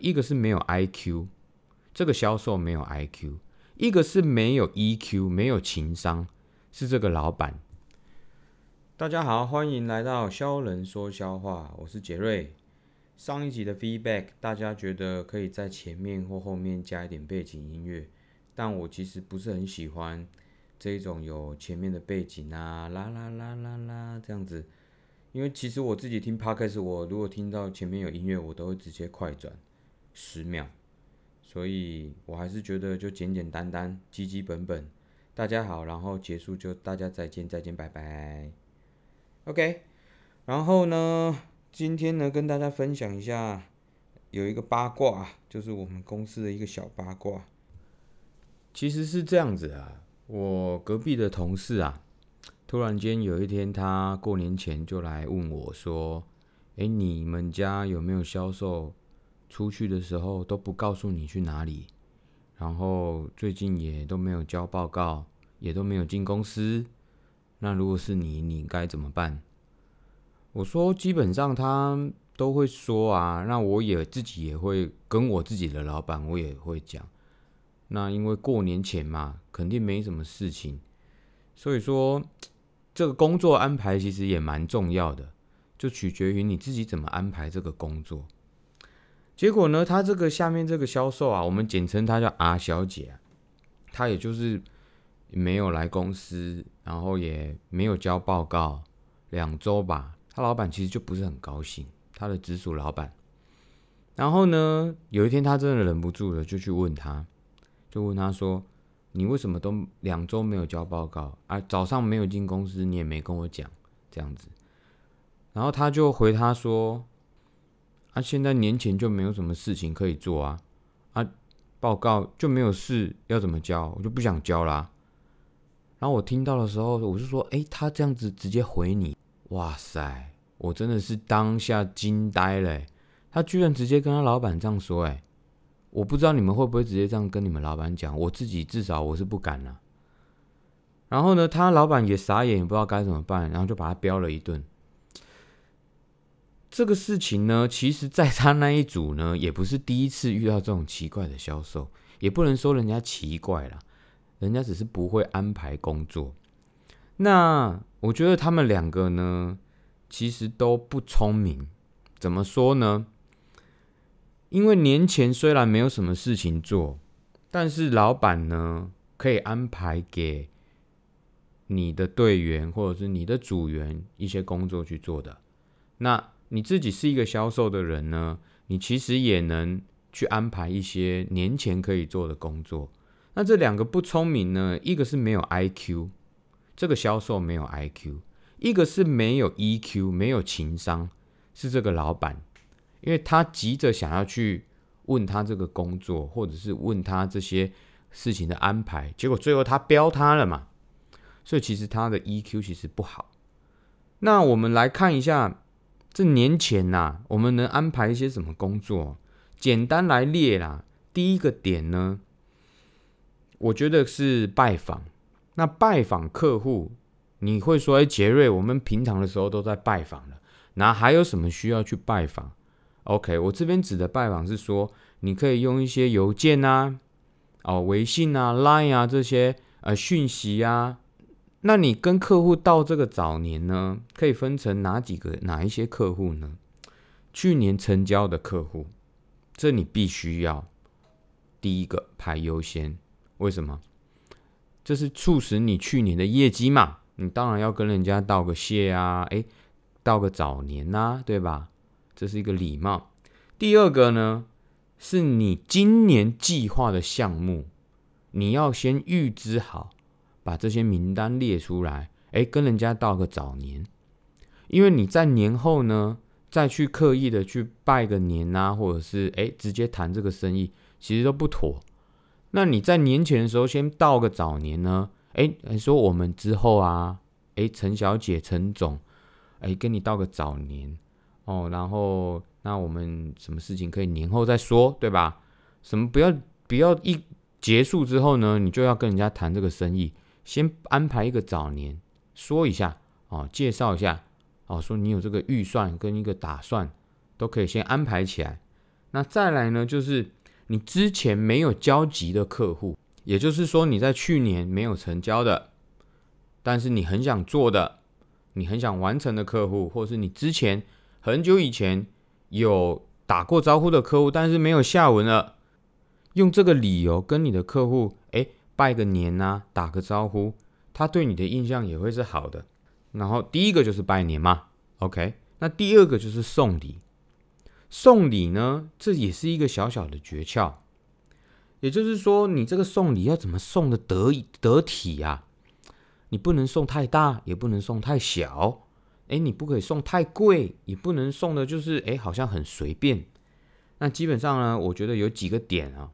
一个是没有 IQ，这个销售没有 IQ；一个是没有 EQ，没有情商，是这个老板。大家好，欢迎来到肖人说笑话，我是杰瑞。上一集的 feedback，大家觉得可以在前面或后面加一点背景音乐，但我其实不是很喜欢这种有前面的背景啊，啦啦啦啦啦这样子。因为其实我自己听 podcast，我如果听到前面有音乐，我都会直接快转十秒，所以我还是觉得就简简单单、基基本本。大家好，然后结束就大家再见，再见，拜拜。OK，然后呢，今天呢跟大家分享一下有一个八卦，就是我们公司的一个小八卦。其实是这样子啊，我隔壁的同事啊。突然间有一天，他过年前就来问我说：“哎，你们家有没有销售出去的时候都不告诉你去哪里？然后最近也都没有交报告，也都没有进公司。那如果是你，你该怎么办？”我说：“基本上他都会说啊，那我也自己也会跟我自己的老板，我也会讲。那因为过年前嘛，肯定没什么事情，所以说。”这个工作安排其实也蛮重要的，就取决于你自己怎么安排这个工作。结果呢，他这个下面这个销售啊，我们简称他叫阿小姐，她也就是没有来公司，然后也没有交报告，两周吧。他老板其实就不是很高兴，他的直属老板。然后呢，有一天他真的忍不住了，就去问他，就问他说。你为什么都两周没有交报告啊？早上没有进公司，你也没跟我讲这样子。然后他就回他说：“啊，现在年前就没有什么事情可以做啊，啊，报告就没有事，要怎么交？我就不想交啦。”然后我听到的时候，我就说：“哎，他这样子直接回你，哇塞！我真的是当下惊呆了，他居然直接跟他老板这样说，哎。”我不知道你们会不会直接这样跟你们老板讲，我自己至少我是不敢了。然后呢，他老板也傻眼，也不知道该怎么办，然后就把他飙了一顿。这个事情呢，其实在他那一组呢，也不是第一次遇到这种奇怪的销售，也不能说人家奇怪了，人家只是不会安排工作。那我觉得他们两个呢，其实都不聪明。怎么说呢？因为年前虽然没有什么事情做，但是老板呢可以安排给你的队员或者是你的组员一些工作去做的。那你自己是一个销售的人呢，你其实也能去安排一些年前可以做的工作。那这两个不聪明呢，一个是没有 IQ，这个销售没有 IQ；一个是没有 EQ，没有情商，是这个老板。因为他急着想要去问他这个工作，或者是问他这些事情的安排，结果最后他标他了嘛，所以其实他的 EQ 其实不好。那我们来看一下，这年前呐，我们能安排一些什么工作？简单来列啦，第一个点呢，我觉得是拜访。那拜访客户，你会说，哎，杰瑞，我们平常的时候都在拜访了，那还有什么需要去拜访？OK，我这边指的拜访是说，你可以用一些邮件啊、哦微信啊、Line 啊这些呃讯息啊。那你跟客户到这个早年呢，可以分成哪几个、哪一些客户呢？去年成交的客户，这你必须要第一个排优先。为什么？这是促使你去年的业绩嘛。你当然要跟人家道个谢啊，诶，道个早年呐，对吧？这是一个礼貌。第二个呢，是你今年计划的项目，你要先预支好，把这些名单列出来。哎，跟人家道个早年，因为你在年后呢，再去刻意的去拜个年啊，或者是哎直接谈这个生意，其实都不妥。那你在年前的时候先道个早年呢？哎，说我们之后啊，哎，陈小姐、陈总，哎，跟你道个早年。哦，然后那我们什么事情可以年后再说，对吧？什么不要不要一结束之后呢，你就要跟人家谈这个生意，先安排一个早年，说一下哦，介绍一下哦，说你有这个预算跟一个打算，都可以先安排起来。那再来呢，就是你之前没有交集的客户，也就是说你在去年没有成交的，但是你很想做的，你很想完成的客户，或是你之前很久以前有打过招呼的客户，但是没有下文了，用这个理由跟你的客户拜个年呐，打个招呼，他对你的印象也会是好的。然后第一个就是拜年嘛，OK，那第二个就是送礼。送礼呢，这也是一个小小的诀窍，也就是说，你这个送礼要怎么送的得得体呀？你不能送太大，也不能送太小。哎，你不可以送太贵，也不能送的就是哎，好像很随便。那基本上呢，我觉得有几个点啊，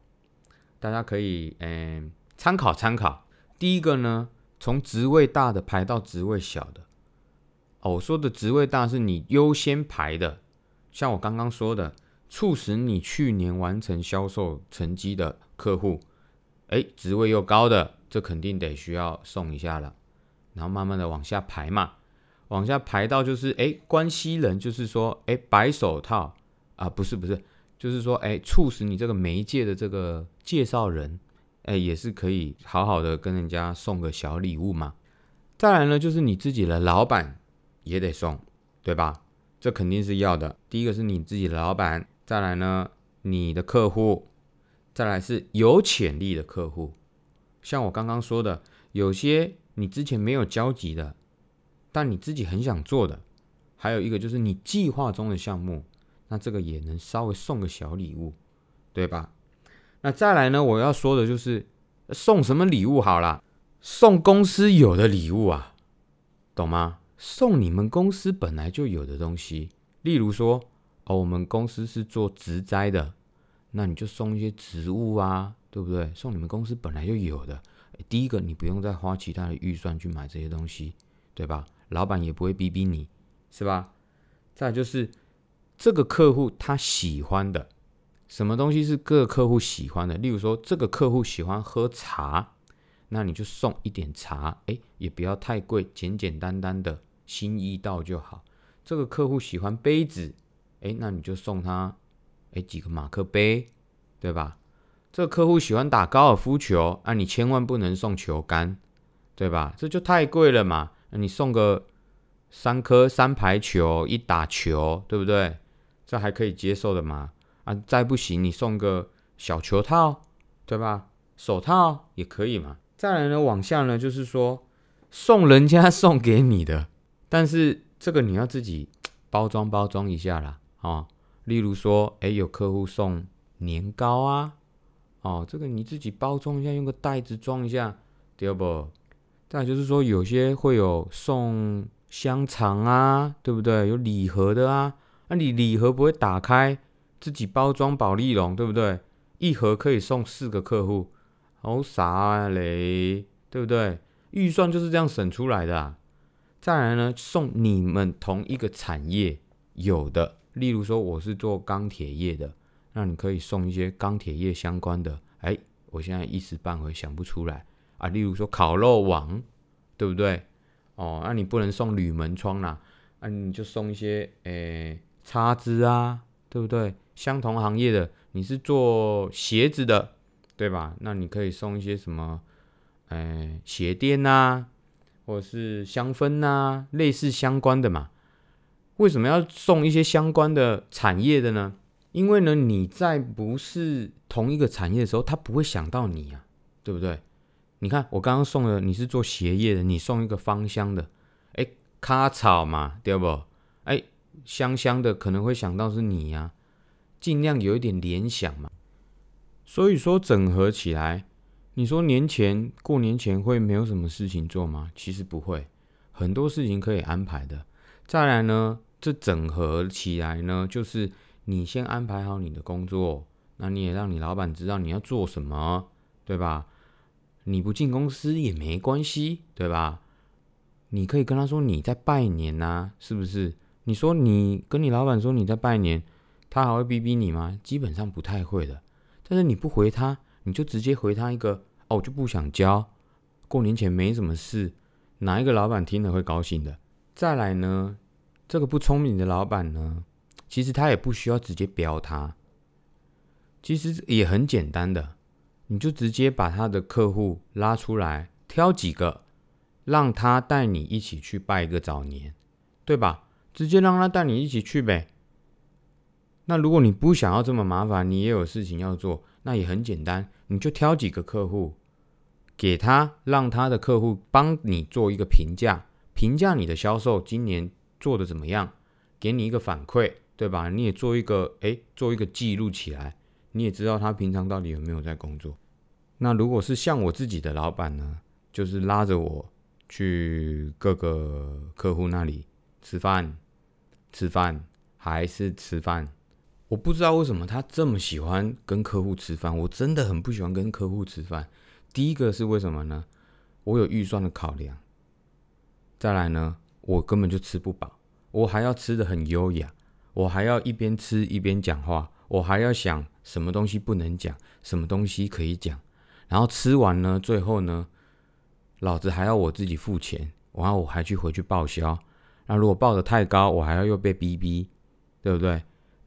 大家可以嗯参考参考。第一个呢，从职位大的排到职位小的。哦，我说的职位大是你优先排的。像我刚刚说的，促使你去年完成销售成绩的客户，哎，职位又高的，这肯定得需要送一下了。然后慢慢的往下排嘛，往下排到就是哎，关系人，就是说哎，白手套啊，不是不是，就是说哎，促使你这个媒介的这个介绍人，哎，也是可以好好的跟人家送个小礼物嘛。再来呢，就是你自己的老板也得送，对吧？这肯定是要的。第一个是你自己的老板，再来呢，你的客户，再来是有潜力的客户。像我刚刚说的，有些你之前没有交集的，但你自己很想做的，还有一个就是你计划中的项目，那这个也能稍微送个小礼物，对吧？那再来呢，我要说的就是送什么礼物好啦，送公司有的礼物啊，懂吗？送你们公司本来就有的东西，例如说，哦，我们公司是做植栽的，那你就送一些植物啊，对不对？送你们公司本来就有的，第一个你不用再花其他的预算去买这些东西，对吧？老板也不会逼逼你，是吧？再就是这个客户他喜欢的什么东西是各个客户喜欢的，例如说这个客户喜欢喝茶，那你就送一点茶，哎，也不要太贵，简简单单的。心意到就好。这个客户喜欢杯子，哎，那你就送他哎几个马克杯，对吧？这个客户喜欢打高尔夫球，啊，你千万不能送球杆，对吧？这就太贵了嘛。那你送个三颗三排球一打球，对不对？这还可以接受的嘛。啊，再不行你送个小球套，对吧？手套也可以嘛。再来呢，往下呢，就是说送人家 送给你的。但是这个你要自己包装包装一下啦，哦，例如说，哎，有客户送年糕啊，哦，这个你自己包装一下，用个袋子装一下，对不？再就是说，有些会有送香肠啊，对不对？有礼盒的啊，那你礼盒不会打开，自己包装保利龙，对不对？一盒可以送四个客户，好傻嘞，对不对？预算就是这样省出来的。啊再来呢，送你们同一个产业有的，例如说我是做钢铁业的，那你可以送一些钢铁业相关的。哎，我现在一时半会想不出来啊。例如说烤肉网，对不对？哦，那你不能送铝门窗啦，那你就送一些诶叉子啊，对不对？相同行业的，你是做鞋子的，对吧？那你可以送一些什么？诶，鞋垫呐。或者是香氛呐，类似相关的嘛？为什么要送一些相关的产业的呢？因为呢，你在不是同一个产业的时候，他不会想到你啊，对不对？你看我刚刚送的，你是做鞋业的，你送一个芳香的，哎，卡草嘛，对不？哎，香香的，可能会想到是你呀，尽量有一点联想嘛。所以说整合起来。你说年前过年前会没有什么事情做吗？其实不会，很多事情可以安排的。再来呢，这整合起来呢，就是你先安排好你的工作，那你也让你老板知道你要做什么，对吧？你不进公司也没关系，对吧？你可以跟他说你在拜年呐，是不是？你说你跟你老板说你在拜年，他还会逼逼你吗？基本上不太会的。但是你不回他。你就直接回他一个哦，我就不想交。过年前没什么事，哪一个老板听了会高兴的？再来呢，这个不聪明的老板呢，其实他也不需要直接标他，其实也很简单的，你就直接把他的客户拉出来，挑几个，让他带你一起去拜个早年，对吧？直接让他带你一起去呗。那如果你不想要这么麻烦，你也有事情要做，那也很简单，你就挑几个客户，给他，让他的客户帮你做一个评价，评价你的销售今年做的怎么样，给你一个反馈，对吧？你也做一个，哎，做一个记录起来，你也知道他平常到底有没有在工作。那如果是像我自己的老板呢，就是拉着我去各个客户那里吃饭，吃饭还是吃饭。我不知道为什么他这么喜欢跟客户吃饭，我真的很不喜欢跟客户吃饭。第一个是为什么呢？我有预算的考量。再来呢，我根本就吃不饱，我还要吃的很优雅，我还要一边吃一边讲话，我还要想什么东西不能讲，什么东西可以讲。然后吃完呢，最后呢，老子还要我自己付钱，然后我还去回去报销。那如果报的太高，我还要又被逼逼，对不对？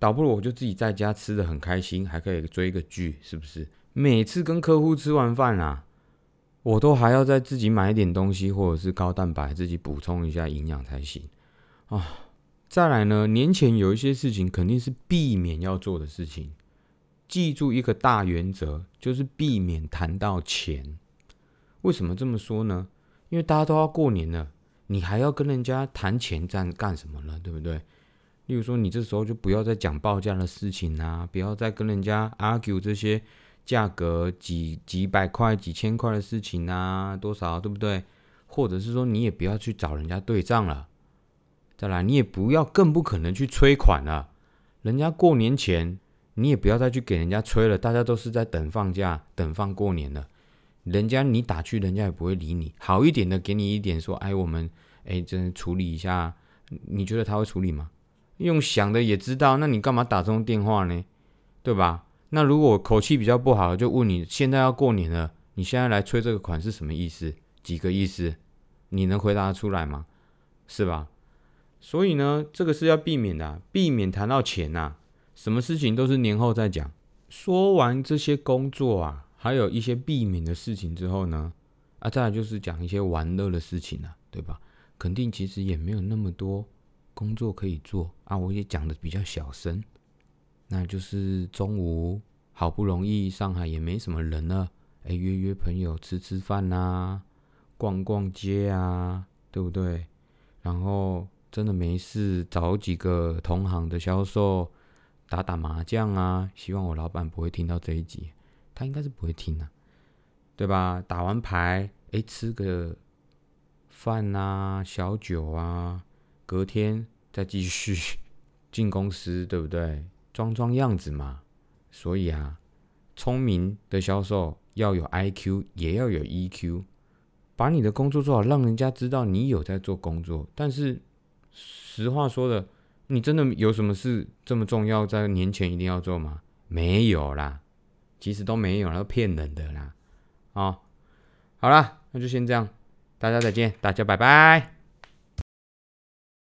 倒不如我就自己在家吃的很开心，还可以追个剧，是不是？每次跟客户吃完饭啊，我都还要再自己买一点东西，或者是高蛋白，自己补充一下营养才行啊。再来呢，年前有一些事情肯定是避免要做的事情，记住一个大原则，就是避免谈到钱。为什么这么说呢？因为大家都要过年了，你还要跟人家谈钱干干什么呢？对不对？例如说，你这时候就不要再讲报价的事情啊，不要再跟人家 argue 这些价格几几百块、几千块的事情啊，多少对不对？或者是说，你也不要去找人家对账了。再来，你也不要，更不可能去催款了。人家过年前，你也不要再去给人家催了。大家都是在等放假、等放过年了。人家你打去，人家也不会理你。好一点的，给你一点说，哎，我们哎，真处理一下。你觉得他会处理吗？用想的也知道，那你干嘛打这种电话呢？对吧？那如果口气比较不好，就问你现在要过年了，你现在来催这个款是什么意思？几个意思？你能回答出来吗？是吧？所以呢，这个是要避免的，避免谈到钱呐。什么事情都是年后再讲。说完这些工作啊，还有一些避免的事情之后呢，啊，再来就是讲一些玩乐的事情了，对吧？肯定其实也没有那么多。工作可以做啊，我也讲的比较小声。那就是中午好不容易上海也没什么人了，哎，约约朋友吃吃饭呐，逛逛街啊，对不对？然后真的没事，找几个同行的销售打打麻将啊。希望我老板不会听到这一集，他应该是不会听的，对吧？打完牌，哎，吃个饭啊，小酒啊。隔天再继续 进公司，对不对？装装样子嘛。所以啊，聪明的销售要有 I Q，也要有 E Q，把你的工作做好，让人家知道你有在做工作。但是实话说的，你真的有什么事这么重要，在年前一定要做吗？没有啦，其实都没有，都骗人的啦。啊，好啦，那就先这样，大家再见，大家拜拜。